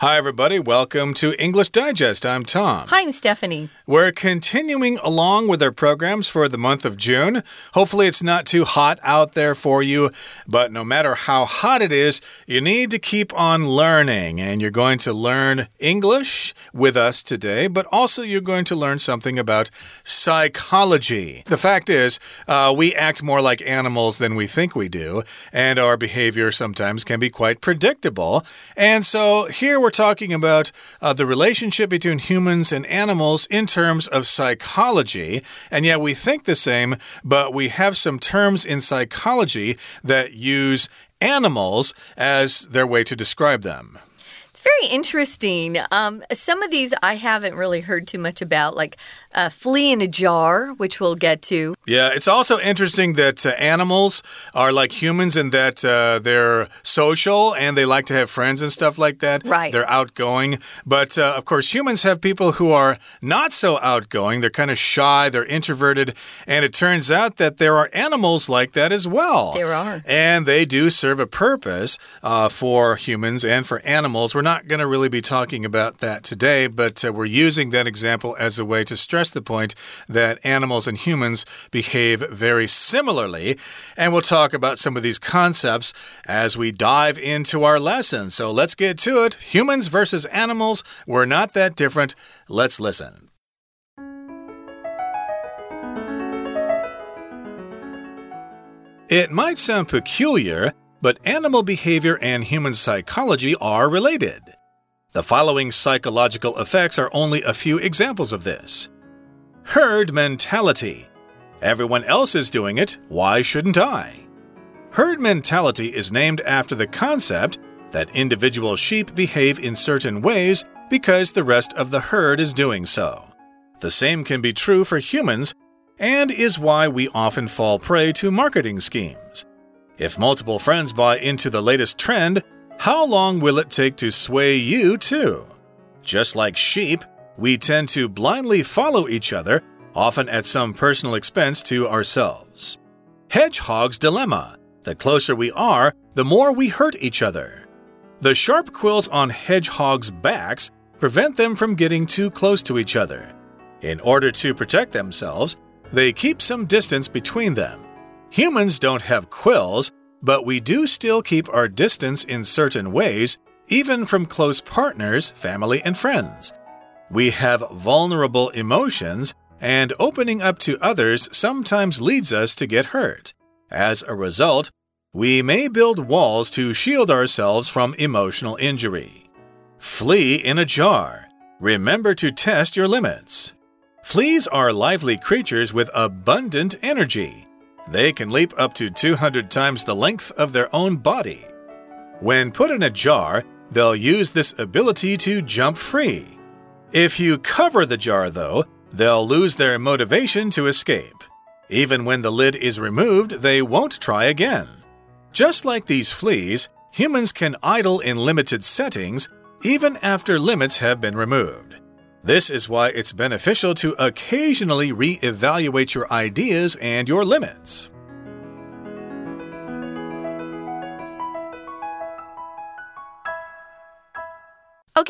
Hi, everybody. Welcome to English Digest. I'm Tom. Hi, I'm Stephanie. We're continuing along with our programs for the month of June. Hopefully, it's not too hot out there for you, but no matter how hot it is, you need to keep on learning. And you're going to learn English with us today, but also you're going to learn something about psychology. The fact is, uh, we act more like animals than we think we do, and our behavior sometimes can be quite predictable. And so here we're we're talking about uh, the relationship between humans and animals in terms of psychology. And yet we think the same, but we have some terms in psychology that use animals as their way to describe them. It's very interesting. Um, some of these I haven't really heard too much about, like a flea in a jar, which we'll get to. Yeah, it's also interesting that uh, animals are like humans in that uh, they're social and they like to have friends and stuff like that. Right. They're outgoing. But uh, of course, humans have people who are not so outgoing. They're kind of shy, they're introverted. And it turns out that there are animals like that as well. There are. And they do serve a purpose uh, for humans and for animals. We're not going to really be talking about that today, but uh, we're using that example as a way to stress stress the point that animals and humans behave very similarly. And we'll talk about some of these concepts as we dive into our lesson. So let's get to it. Humans versus animals, we're not that different. Let's listen. It might sound peculiar, but animal behavior and human psychology are related. The following psychological effects are only a few examples of this. Herd mentality. Everyone else is doing it, why shouldn't I? Herd mentality is named after the concept that individual sheep behave in certain ways because the rest of the herd is doing so. The same can be true for humans and is why we often fall prey to marketing schemes. If multiple friends buy into the latest trend, how long will it take to sway you too? Just like sheep, we tend to blindly follow each other, often at some personal expense to ourselves. Hedgehog's dilemma the closer we are, the more we hurt each other. The sharp quills on hedgehogs' backs prevent them from getting too close to each other. In order to protect themselves, they keep some distance between them. Humans don't have quills, but we do still keep our distance in certain ways, even from close partners, family, and friends. We have vulnerable emotions, and opening up to others sometimes leads us to get hurt. As a result, we may build walls to shield ourselves from emotional injury. Flea in a jar. Remember to test your limits. Fleas are lively creatures with abundant energy. They can leap up to 200 times the length of their own body. When put in a jar, they'll use this ability to jump free. If you cover the jar, though, they'll lose their motivation to escape. Even when the lid is removed, they won't try again. Just like these fleas, humans can idle in limited settings even after limits have been removed. This is why it's beneficial to occasionally re evaluate your ideas and your limits.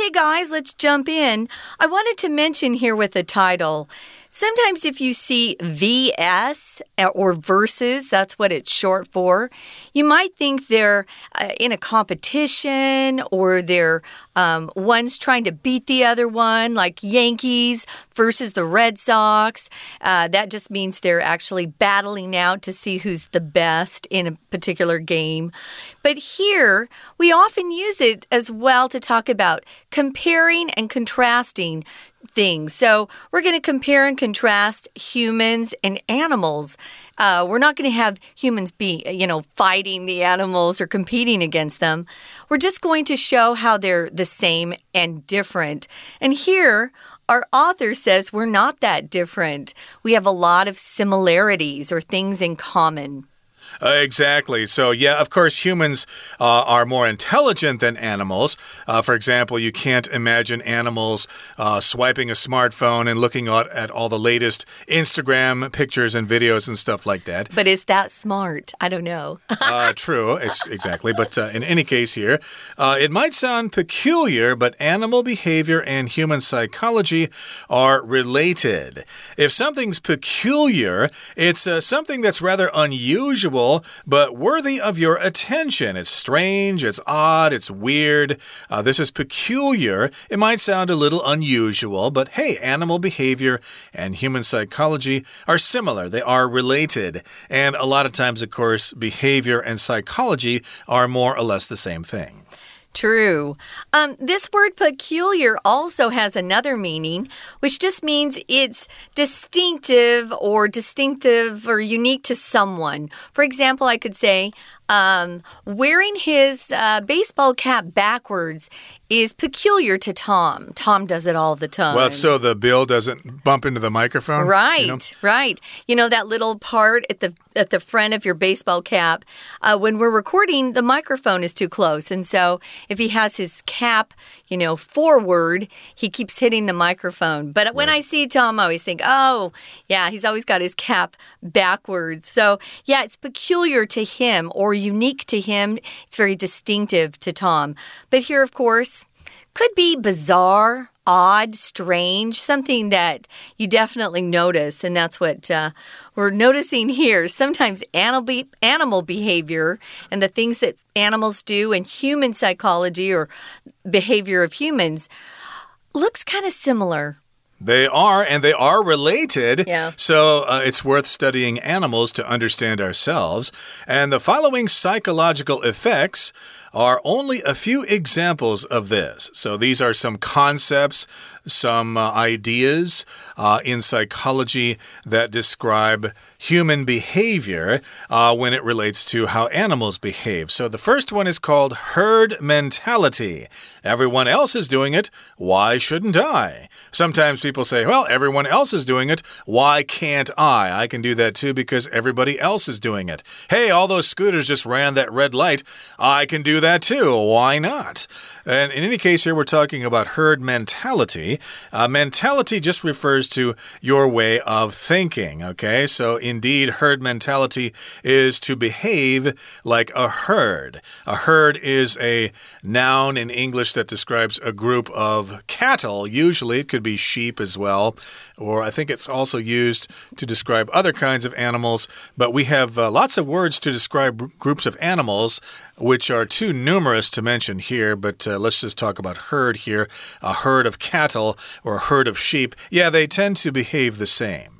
Okay, guys, let's jump in. I wanted to mention here with the title Sometimes, if you see VS uh, or versus, that's what it's short for, you might think they're uh, in a competition or they're um, one's trying to beat the other one, like Yankees versus the Red Sox. Uh, that just means they're actually battling out to see who's the best in a particular game. But here, we often use it as well to talk about comparing and contrasting things. So we're going to compare and contrast humans and animals. Uh, we're not going to have humans be, you know, fighting the animals or competing against them. We're just going to show how they're the same and different. And here, our author says we're not that different. We have a lot of similarities or things in common. Uh, exactly. So, yeah, of course, humans uh, are more intelligent than animals. Uh, for example, you can't imagine animals uh, swiping a smartphone and looking at, at all the latest Instagram pictures and videos and stuff like that. But is that smart? I don't know. uh, true, it's, exactly. But uh, in any case, here, uh, it might sound peculiar, but animal behavior and human psychology are related. If something's peculiar, it's uh, something that's rather unusual, but worthy of your attention. It's strange, it's odd, it's weird. Uh, this is peculiar. It might sound a little unusual, but hey, animal behavior and human psychology are similar. They are related. And a lot of times, of course, behavior and psychology are more or less the same thing. True. Um, this word peculiar also has another meaning, which just means it's distinctive or distinctive or unique to someone. For example, I could say, um, wearing his uh, baseball cap backwards is peculiar to Tom. Tom does it all the time. Well, so the bill doesn't bump into the microphone, right? You know? Right. You know that little part at the at the front of your baseball cap. Uh, when we're recording, the microphone is too close, and so if he has his cap, you know, forward, he keeps hitting the microphone. But when I see Tom, I always think, oh, yeah, he's always got his cap backwards. So yeah, it's peculiar to him or unique to him. It's very distinctive to Tom. But here, of course, could be bizarre, odd, strange, something that you definitely notice. And that's what uh, we're noticing here. Sometimes animal, be animal behavior and the things that animals do and human psychology or behavior of humans looks kind of similar. They are, and they are related. Yeah. So uh, it's worth studying animals to understand ourselves. And the following psychological effects are only a few examples of this. So these are some concepts, some uh, ideas uh, in psychology that describe human behavior uh, when it relates to how animals behave. So the first one is called herd mentality. Everyone else is doing it. Why shouldn't I? Sometimes people say, well, everyone else is doing it. Why can't I? I can do that too because everybody else is doing it. Hey, all those scooters just ran that red light. I can do that too. Why not? And in any case, here we're talking about herd mentality. Uh, mentality just refers to your way of thinking, okay? So, indeed, herd mentality is to behave like a herd. A herd is a noun in English that describes a group of cattle. Usually, it could be sheep as well, or I think it's also used to describe other kinds of animals. But we have uh, lots of words to describe groups of animals which are too numerous to mention here, but uh, let's just talk about herd here. A herd of cattle or a herd of sheep, yeah, they tend to behave the same.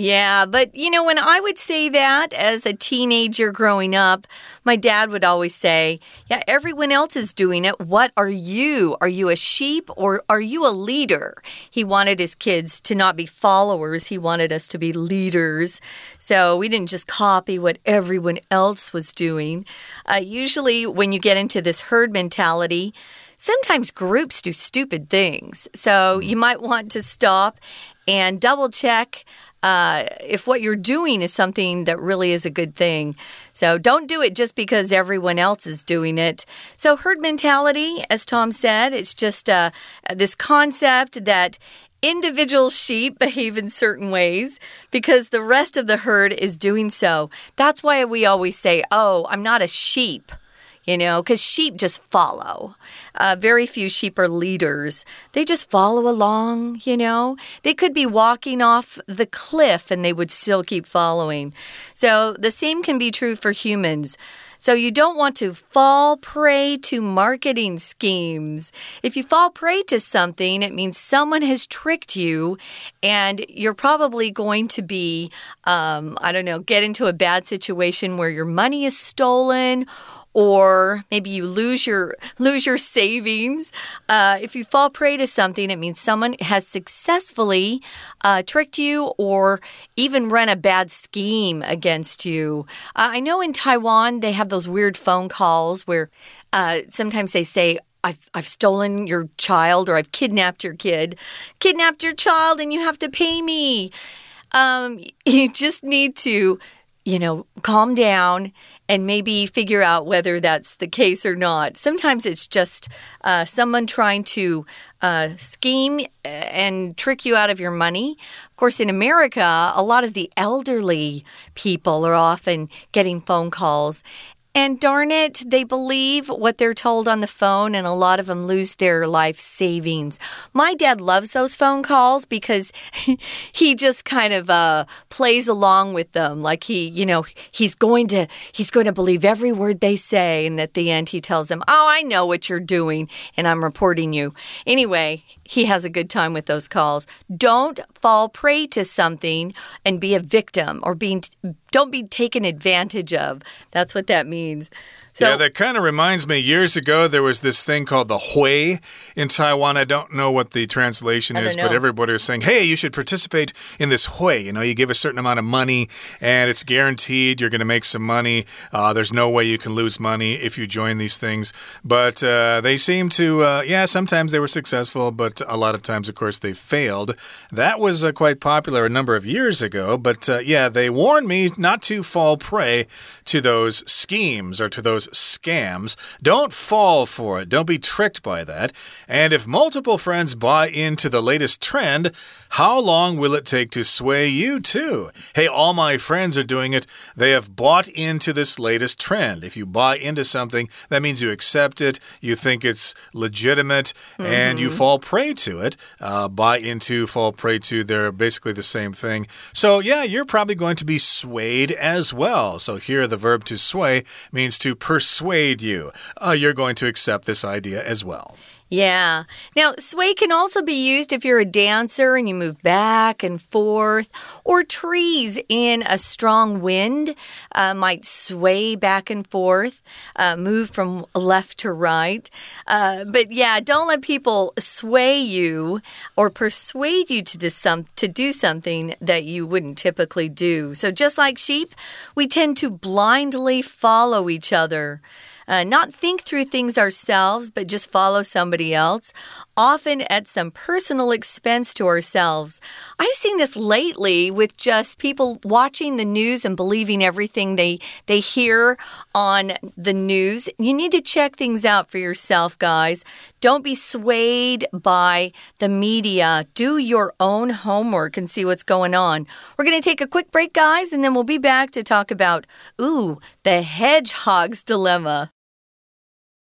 Yeah, but you know, when I would say that as a teenager growing up, my dad would always say, Yeah, everyone else is doing it. What are you? Are you a sheep or are you a leader? He wanted his kids to not be followers, he wanted us to be leaders. So we didn't just copy what everyone else was doing. Uh, usually, when you get into this herd mentality, sometimes groups do stupid things. So you might want to stop and double check uh, if what you're doing is something that really is a good thing. So don't do it just because everyone else is doing it. So, herd mentality, as Tom said, it's just uh, this concept that individual sheep behave in certain ways because the rest of the herd is doing so. That's why we always say, Oh, I'm not a sheep you know, because sheep just follow. Uh, very few sheep are leaders. They just follow along, you know. They could be walking off the cliff and they would still keep following. So the same can be true for humans. So you don't want to fall prey to marketing schemes. If you fall prey to something, it means someone has tricked you and you're probably going to be, um, I don't know, get into a bad situation where your money is stolen or maybe you lose your lose your savings. Uh, if you fall prey to something, it means someone has successfully uh, tricked you or even run a bad scheme against you. Uh, I know in Taiwan they have those weird phone calls where uh, sometimes they say, I've, I've stolen your child or I've kidnapped your kid. Kidnapped your child and you have to pay me. Um, you just need to you know, calm down and maybe figure out whether that's the case or not. Sometimes it's just uh, someone trying to uh, scheme and trick you out of your money. Of course, in America, a lot of the elderly people are often getting phone calls. And darn it, they believe what they're told on the phone, and a lot of them lose their life savings. My dad loves those phone calls because he just kind of uh, plays along with them, like he, you know, he's going to he's going to believe every word they say, and at the end he tells them, "Oh, I know what you're doing, and I'm reporting you." Anyway, he has a good time with those calls. Don't fall prey to something and be a victim or being don't be taken advantage of. That's what that means. So, yeah, that kind of reminds me. Years ago, there was this thing called the Hui in Taiwan. I don't know what the translation is, but everybody was saying, hey, you should participate in this Hui. You know, you give a certain amount of money and it's guaranteed you're going to make some money. Uh, there's no way you can lose money if you join these things. But uh, they seem to, uh, yeah, sometimes they were successful, but a lot of times, of course, they failed. That was uh, quite popular a number of years ago. But uh, yeah, they warned me not to fall prey to those schemes or to those scams. Don't fall for it. Don't be tricked by that. And if multiple friends buy into the latest trend, how long will it take to sway you too? Hey, all my friends are doing it. They have bought into this latest trend. If you buy into something, that means you accept it, you think it's legitimate, mm -hmm. and you mm-hmm. fall prey to it. Uh, buy into, fall prey to, they're basically the same thing. So, yeah, you're probably going to be swayed as well. So, here the verb to sway means to persuade you. Uh, you're going to accept this idea as well. Yeah. Now, sway can also be used if you're a dancer and you move back and forth, or trees in a strong wind uh, might sway back and forth, uh, move from left to right. Uh, but yeah, don't let people sway you or persuade you to do, some, to do something that you wouldn't typically do. So, just like sheep, we tend to blindly follow each other uh, not think through things ourselves, but just follow somebody else, often at some personal expense to ourselves. I've seen this lately with just people watching the news and believing everything they, they hear on the news. You need to check things out for yourself, guys. Don't be swayed by the media. Do your own homework and see what's going on. We're going to take a quick break, guys, and then we'll be back to talk about, ooh, the hedgehog's dilemma.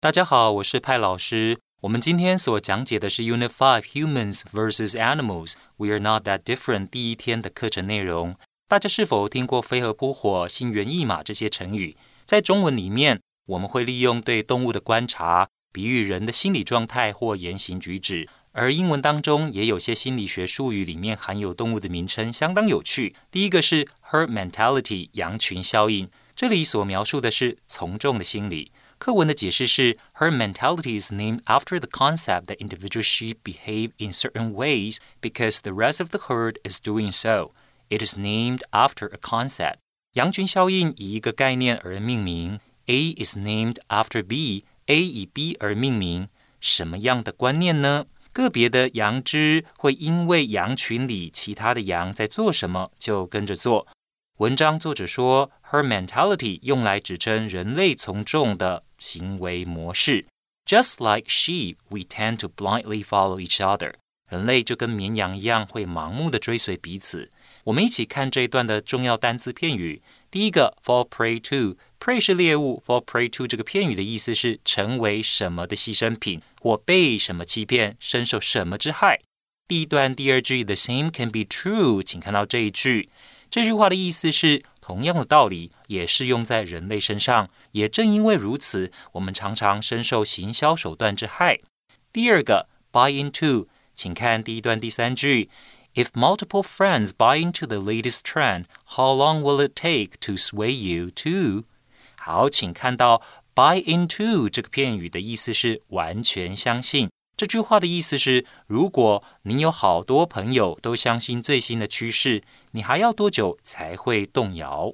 大家好，我是派老师。我们今天所讲解的是 Unit Five Humans vs Animals。We are not that different 第一天的课程内容。大家是否听过“飞蛾扑火”“心猿意马”这些成语？在中文里面，我们会利用对动物的观察，比喻人的心理状态或言行举止。而英文当中也有些心理学术语里面含有动物的名称，相当有趣。第一个是 Her mentality 羊群效应，这里所描述的是从众的心理。课文的解释是，Herd mentality is named after the concept that individual sheep behave in certain ways because the rest of the herd is doing so. It is named after a concept. 羊群效应以一个概念而命名。A is named after B. A 以 B 而命名。什么样的观念呢？个别的羊只会因为羊群里其他的羊在做什么，就跟着做。文章作者说，herd mentality 用来指称人类从众的行为模式。Just like sheep, we tend to blindly follow each other。人类就跟绵羊一样，会盲目的追随彼此。我们一起看这一段的重要单词片语。第一个，fall prey to，prey 是猎物，fall prey to 这个片语的意思是成为什么的牺牲品，或被什么欺骗，深受什么之害。第一段第二句，the same can be true，请看到这一句。这句话的意思是，同样的道理也适用在人类身上。 也正因为如此，我们常常深受行销手段之害。第二个，buy into，请看第一段第三句：If multiple friends buy into the latest trend, how long will it take to sway you to？好，请看到 buy into 这个片语的意思是完全相信。这句话的意思是，如果你有好多朋友都相信最新的趋势，你还要多久才会动摇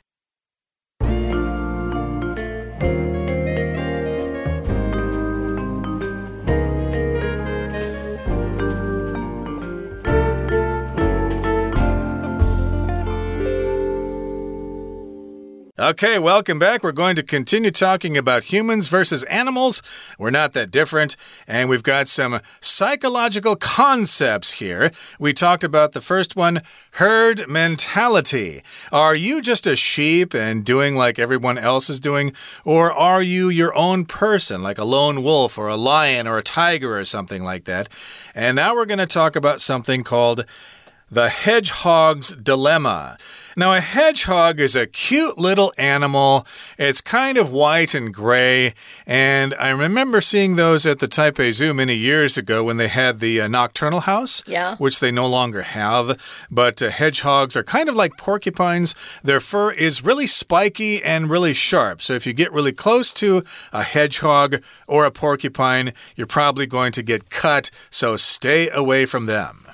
Okay, welcome back. We're going to continue talking about humans versus animals. We're not that different, and we've got some psychological concepts here. We talked about the first one herd mentality. Are you just a sheep and doing like everyone else is doing, or are you your own person, like a lone wolf or a lion or a tiger or something like that? And now we're going to talk about something called the hedgehog's dilemma. Now, a hedgehog is a cute little animal. It's kind of white and gray. And I remember seeing those at the Taipei Zoo many years ago when they had the uh, nocturnal house, yeah. which they no longer have. But uh, hedgehogs are kind of like porcupines. Their fur is really spiky and really sharp. So if you get really close to a hedgehog or a porcupine, you're probably going to get cut. So stay away from them.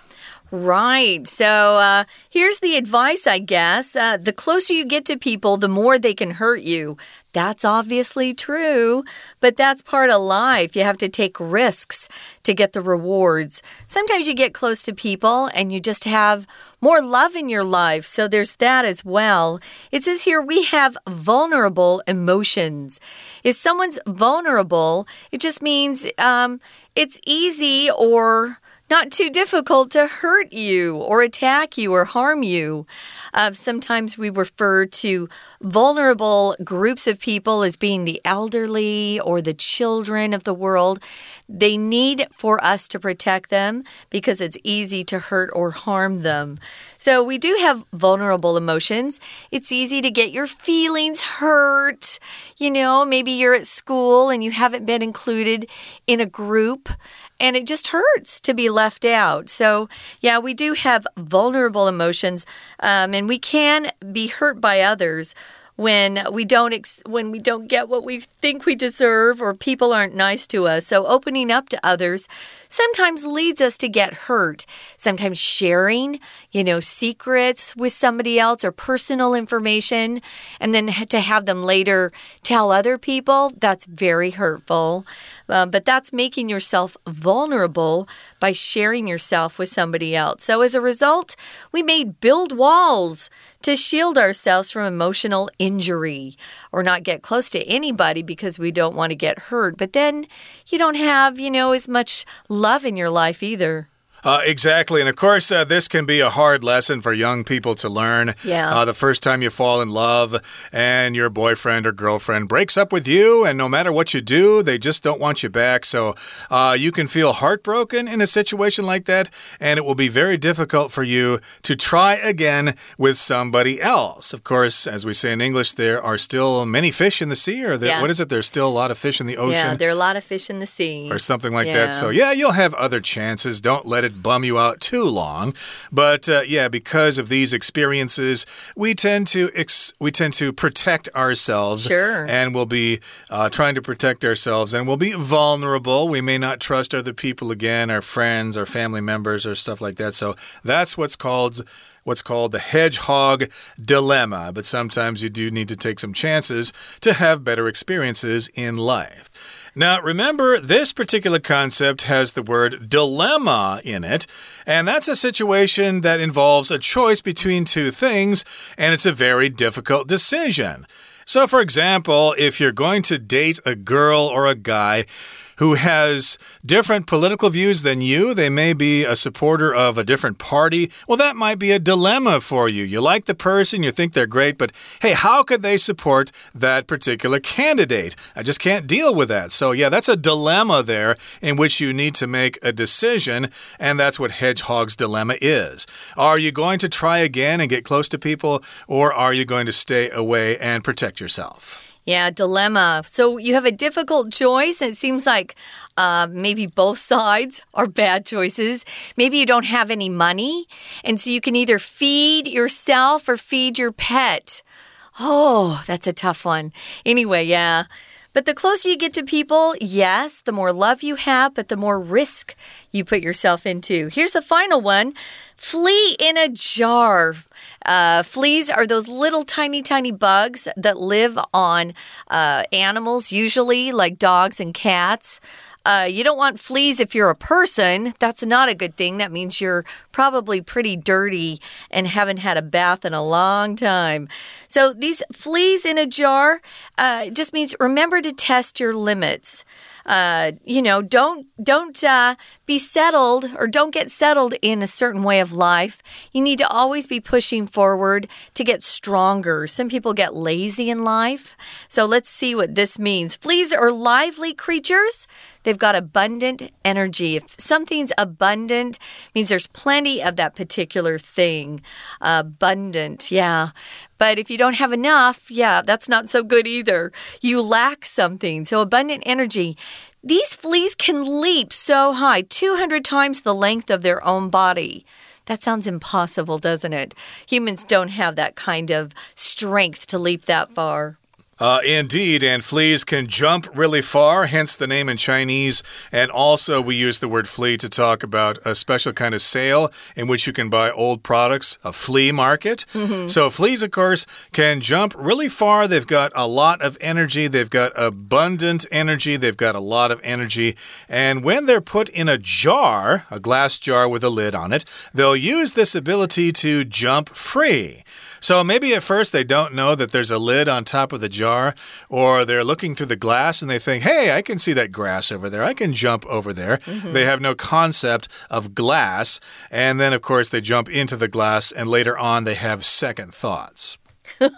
Right. So uh, here's the advice, I guess. Uh, the closer you get to people, the more they can hurt you. That's obviously true, but that's part of life. You have to take risks to get the rewards. Sometimes you get close to people and you just have more love in your life. So there's that as well. It says here we have vulnerable emotions. If someone's vulnerable, it just means um, it's easy or not too difficult to hurt you or attack you or harm you. Uh, sometimes we refer to vulnerable groups of people as being the elderly or the children of the world. They need for us to protect them because it's easy to hurt or harm them. So we do have vulnerable emotions. It's easy to get your feelings hurt. You know, maybe you're at school and you haven't been included in a group and it just hurts to be left out. So, yeah, we do have vulnerable emotions, um, and we can be hurt by others when we don't when we don't get what we think we deserve or people aren't nice to us. So opening up to others sometimes leads us to get hurt. Sometimes sharing, you know, secrets with somebody else or personal information and then to have them later tell other people, that's very hurtful. Uh, but that's making yourself vulnerable by sharing yourself with somebody else. So as a result, we may build walls to shield ourselves from emotional injury or not get close to anybody because we don't want to get hurt. But then you don't have, you know, as much love in your life either. Uh, exactly. And of course, uh, this can be a hard lesson for young people to learn. Yeah. Uh, the first time you fall in love and your boyfriend or girlfriend breaks up with you, and no matter what you do, they just don't want you back. So uh, you can feel heartbroken in a situation like that, and it will be very difficult for you to try again with somebody else. Of course, as we say in English, there are still many fish in the sea, or there, yeah. what is it? There's still a lot of fish in the ocean. Yeah, there are a lot of fish in the sea. Or something like yeah. that. So, yeah, you'll have other chances. Don't let it bum you out too long. But uh, yeah, because of these experiences, we tend to we tend to protect ourselves. Sure. And we'll be uh, trying to protect ourselves, and we'll be vulnerable. We may not trust other people again, our friends, our family members, or stuff like that. So that's what's called what's called the hedgehog dilemma. But sometimes you do need to take some chances to have better experiences in life. Now, remember, this particular concept has the word dilemma in it, and that's a situation that involves a choice between two things, and it's a very difficult decision. So, for example, if you're going to date a girl or a guy, who has different political views than you. They may be a supporter of a different party. Well, that might be a dilemma for you. You like the person, you think they're great, but hey, how could they support that particular candidate? I just can't deal with that. So, yeah, that's a dilemma there in which you need to make a decision, and that's what Hedgehog's dilemma is. Are you going to try again and get close to people, or are you going to stay away and protect yourself? Yeah, dilemma. So you have a difficult choice, and it seems like uh, maybe both sides are bad choices. Maybe you don't have any money, and so you can either feed yourself or feed your pet. Oh, that's a tough one. Anyway, yeah. But the closer you get to people, yes, the more love you have, but the more risk you put yourself into. Here's the final one flea in a jar. Uh, fleas are those little tiny, tiny bugs that live on uh, animals, usually like dogs and cats. Uh, you don't want fleas if you're a person. That's not a good thing. That means you're probably pretty dirty and haven't had a bath in a long time. So these fleas in a jar uh, just means remember to test your limits uh, you know, don't don't uh, be settled or don't get settled in a certain way of life. You need to always be pushing forward to get stronger. Some people get lazy in life. So let's see what this means. Fleas are lively creatures. They've got abundant energy. If something's abundant, means there's plenty of that particular thing. Abundant, yeah. But if you don't have enough, yeah, that's not so good either. You lack something. So, abundant energy. These fleas can leap so high, 200 times the length of their own body. That sounds impossible, doesn't it? Humans don't have that kind of strength to leap that far. Uh, indeed, and fleas can jump really far, hence the name in Chinese. And also, we use the word flea to talk about a special kind of sale in which you can buy old products, a flea market. Mm -hmm. So, fleas, of course, can jump really far. They've got a lot of energy, they've got abundant energy, they've got a lot of energy. And when they're put in a jar, a glass jar with a lid on it, they'll use this ability to jump free. So maybe at first they don't know that there's a lid on top of the jar, or they're looking through the glass and they think, hey, I can see that grass over there. I can jump over there. Mm -hmm. They have no concept of glass. And then, of course, they jump into the glass, and later on, they have second thoughts.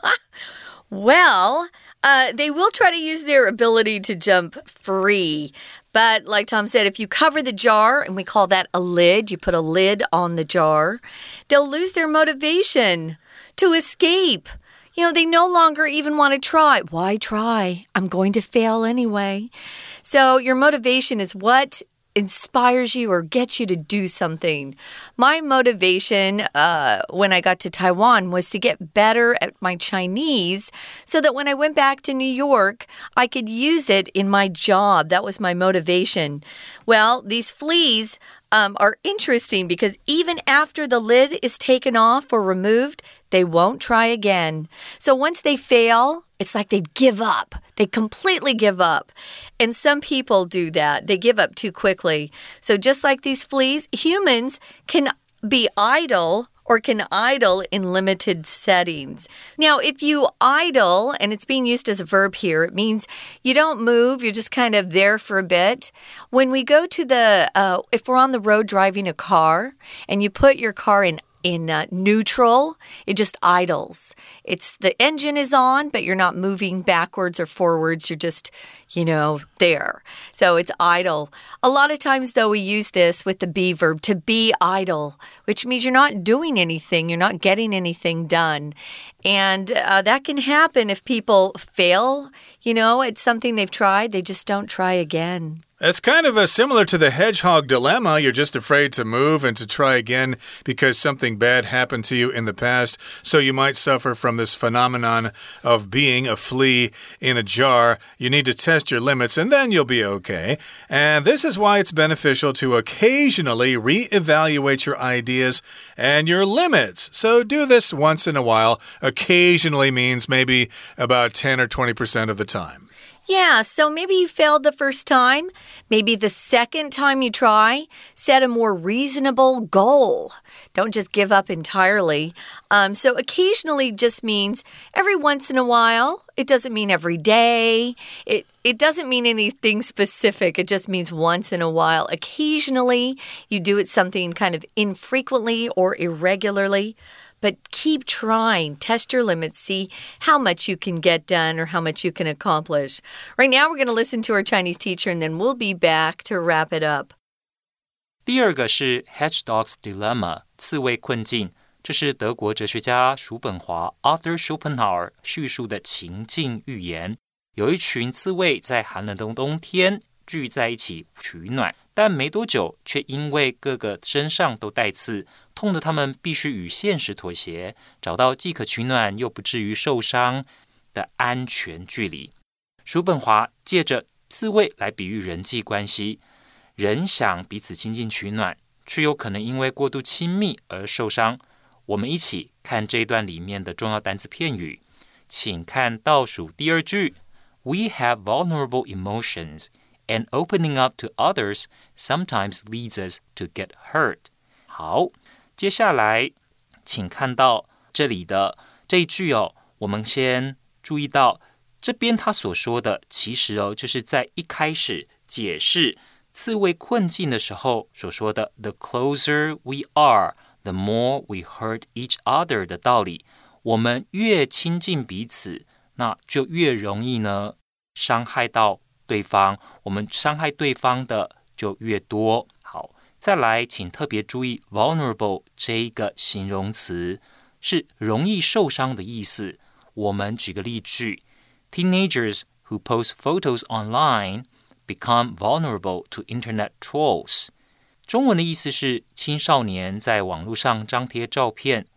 well, uh, they will try to use their ability to jump free. But like Tom said, if you cover the jar, and we call that a lid, you put a lid on the jar, they'll lose their motivation to escape. You know, they no longer even want to try. Why try? I'm going to fail anyway. So, your motivation is what inspires you or gets you to do something. My motivation uh, when I got to Taiwan was to get better at my Chinese so that when I went back to New York, I could use it in my job. That was my motivation. Well, these fleas um, are interesting because even after the lid is taken off or removed, they won't try again. So once they fail, it's like they give up. They completely give up. And some people do that. They give up too quickly. So just like these fleas, humans can be idle or can idle in limited settings. Now, if you idle, and it's being used as a verb here, it means you don't move, you're just kind of there for a bit. When we go to the, uh, if we're on the road driving a car and you put your car in in uh, neutral, it just idles. It's the engine is on, but you're not moving backwards or forwards. You're just, you know, there. So it's idle. A lot of times, though, we use this with the be verb to be idle, which means you're not doing anything, you're not getting anything done. And uh, that can happen if people fail, you know, it's something they've tried, they just don't try again. It's kind of a similar to the hedgehog dilemma. You're just afraid to move and to try again because something bad happened to you in the past. So you might suffer from this phenomenon of being a flea in a jar. You need to test your limits and then you'll be okay. And this is why it's beneficial to occasionally re-evaluate your ideas and your limits. So do this once in a while. Occasionally means maybe about 10 or 20% of the time. Yeah, so maybe you failed the first time. Maybe the second time you try, set a more reasonable goal. Don't just give up entirely. Um, so occasionally just means every once in a while. It doesn't mean every day. It it doesn't mean anything specific. It just means once in a while. Occasionally, you do it something kind of infrequently or irregularly. But keep trying, test your limits, see how much you can get done or how much you can accomplish. Right now, we're going to listen to our Chinese teacher and then we'll be back to wrap it up. 第二个是 Hedgehog's Dilemma 刺猬困境，这是德国哲学家叔本华 Arthur Schopenhauer 叙述的情境寓言。有一群刺猬在寒冷的冬天聚在一起取暖， 但没多久却因为各个身上都带刺，痛得他们必须与现实妥协，找到既可取暖又不至于受伤的安全距离。叔本华借着刺猬来比喻人际关系，人想彼此亲近取暖，却有可能因为过度亲密而受伤。我们一起看这一段里面的重要单词片语，请看倒数第二句：We have vulnerable emotions and opening up to others sometimes leads us to get hurt。好，接下来请看到这里的这一句哦，我们先注意到这边他所说的，其实哦，就是在一开始解释刺猬困境的时候所说的 “the closer we are, the more we hurt each other” 的道理。我们越亲近彼此，那就越容易呢伤害到 对方，我们伤害对方的就越多。好，再来，请特别注意 “vulnerable” 这一个形容词是容易受伤的意思。我们举个例句：Teenagers who post photos online become vulnerable to internet trolls。中文的意思是青少年在网络上张贴照片。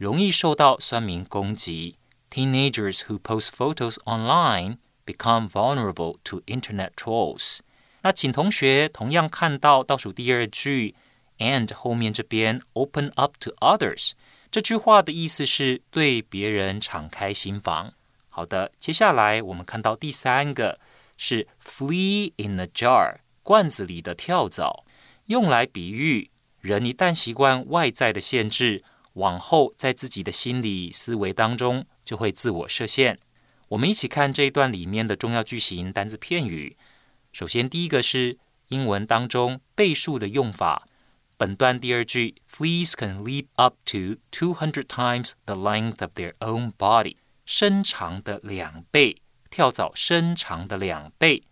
容易受到酸民攻击。Teenagers who post photos online become vulnerable to internet trolls。那请同学同样看到倒数第二句，and 后面这边 open up to others 这句话的意思是对别人敞开心房。好的，接下来我们看到第三个是 flea in a jar 罐子里的跳蚤，用来比喻人一旦习惯外在的限制。往后，在自己的心理思维当中，就会自我设限。 我们一起看这一段里面的重要句型、单字、片语。首先，第一个是英文当中倍数的用法。本段第二句，Fleas can leap up to two hundred times the length of their own body，身长的两倍，跳蚤身长的两倍。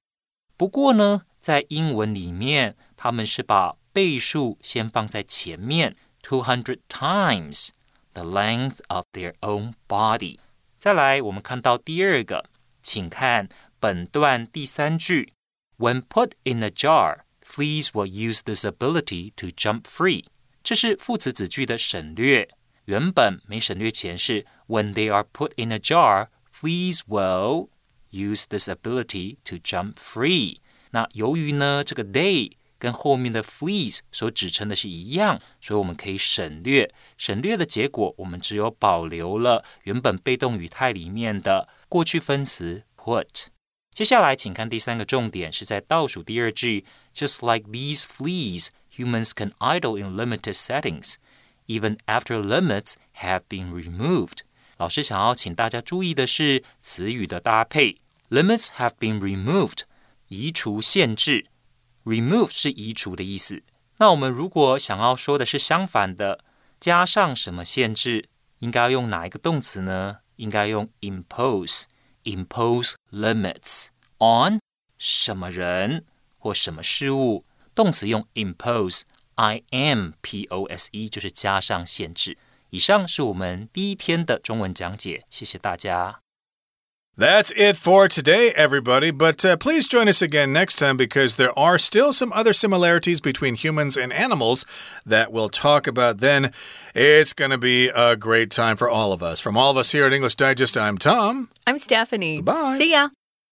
不过呢，在英文里面，他们是把倍数先放在前面。two hundred times the length of their own body。再来，我们看到第二个，请看本段第三句：When put in a jar, fleas will use this ability to jump free。这是副词子句的省略。原本没省略前是 When they are put in a jar, fleas will use this ability to jump free。那由于呢，这个 they 跟后面的 fleas 所指称的是一样，所以我们可以省略。省略的结果，我们只有保留了原本被动语态里面的过去分词 put。接下来，请看第三个重点，是在倒数第二句：Just like these fleas, humans can idle in limited settings, even after limits have been removed。老师想要请大家注意的是词语的搭配：limits have been removed，移除限制。 Remove 是移除的意思。那我们如果想要说的是相反的，加上什么限制，应该用哪一个动词呢？应该用 impose，impose limits on 什么人或什么事物。动词用 impose，i m p o s e，就是加上限制。以上是我们第一天的中文讲解，谢谢大家。That's it for today, everybody. But uh, please join us again next time because there are still some other similarities between humans and animals that we'll talk about then. It's going to be a great time for all of us. From all of us here at English Digest, I'm Tom. I'm Stephanie. Bye. See ya.